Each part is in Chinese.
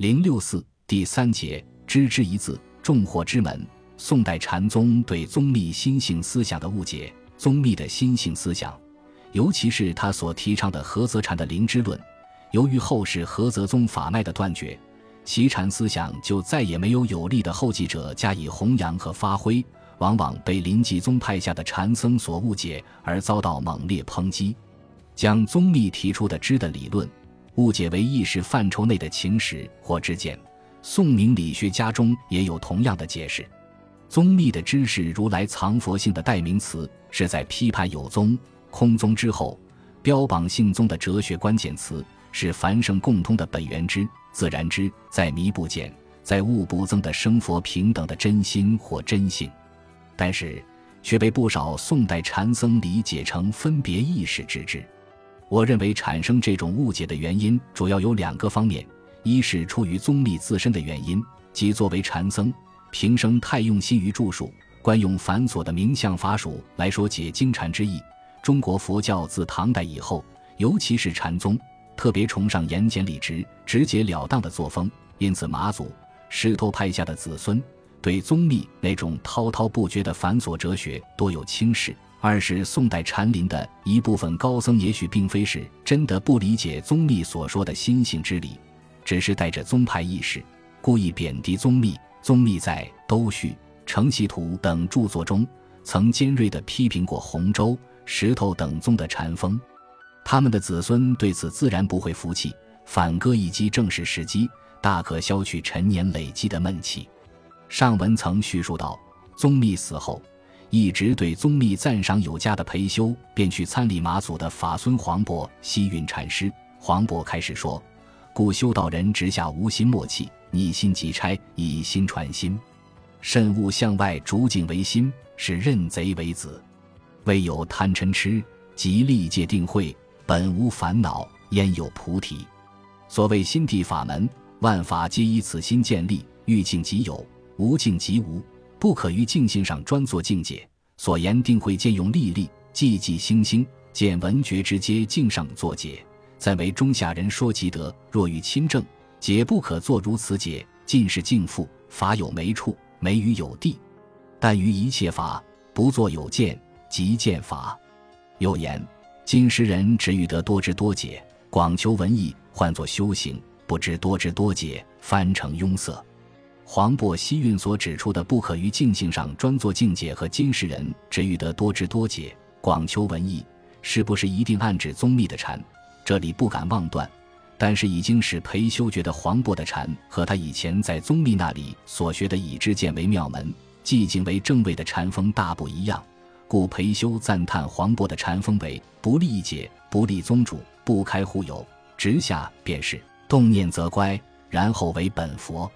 零六四第三节，知之一字，众惑之门。宋代禅宗对宗密心性思想的误解。宗密的心性思想，尤其是他所提倡的菏泽禅的灵知论，由于后世菏泽宗法脉的断绝，其禅思想就再也没有有力的后继者加以弘扬和发挥，往往被临济宗派下的禅僧所误解，而遭到猛烈抨击。将宗密提出的知的理论误解为意识范畴内的情识或知见，宋明理学家中也有同样的解释。宗密的知识如来藏佛性的代名词，是在批判有宗、空宗之后，标榜性宗的哲学关键词，是凡圣共通的本源之、自然之，在迷不减，在物不增的生佛平等的真心或真性，但是却被不少宋代禅僧理解成分别意识之知。我认为产生这种误解的原因主要有两个方面：一是出于宗立自身的原因，即作为禅僧。平生太用心于著述，惯用繁琐的名相法术来说解经禅之意。中国佛教自唐代以后，尤其是禅宗，特别崇尚言简理直、直截了当的作风，因此马祖、石头派下的子孙对宗密那种滔滔不绝的繁琐哲学多有轻视。二是宋代禅林的一部分高僧，也许并非是真的不理解宗密所说的心性之理，只是带着宗派意识，故意贬低宗密。宗密在《兜序》《承袭图》等著作中，曾尖锐地批评过洪州、石头等宗的禅风，他们的子孙对此自然不会服气，反戈一击正是时机，大可消去陈年累积的闷气。上文曾叙述到，宗密死后，一直对宗密赞赏有加的裴修，便去参礼马祖的法孙黄渤西运禅师。黄渤开始说：“故修道人直下无心默契。”逆心即差，以心传心，慎勿向外逐境为心，是认贼为子。未有贪嗔痴，即立界定慧，本无烦恼，焉有菩提？所谓心地法门，万法皆以此心建立。欲境即有，无境即无，不可于境性上专做境界。所言定慧，见用历历，寂寂星星，见闻觉之皆境上作解。暂为中下人说即得，若欲亲证。解不可作如此解，尽是净复法有没处，没于有地。但于一切法，不作有见，即见法。又言今时人只欲得多知多解，广求文艺，换作修行，不知多知多解，翻成庸塞。黄渤西运所指出的不可于境性上专做境界和今时人只欲得多知多解，广求文艺，是不是一定暗指宗密的禅？这里不敢妄断。但是已经使裴修觉得黄渤的禅和他以前在宗密那里所学的以知见为妙门、寂静为正位的禅风大不一样，故裴修赞叹黄渤的禅风为不立解、不立宗主、不开忽有，直下便是动念则乖，然后为本佛，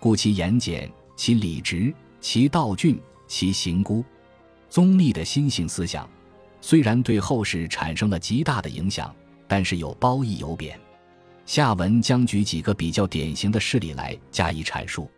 故其言简，其理直，其道峻，其行孤。宗立的心性思想虽然对后世产生了极大的影响，但是有褒义有贬。下文将举几个比较典型的事例来加以阐述。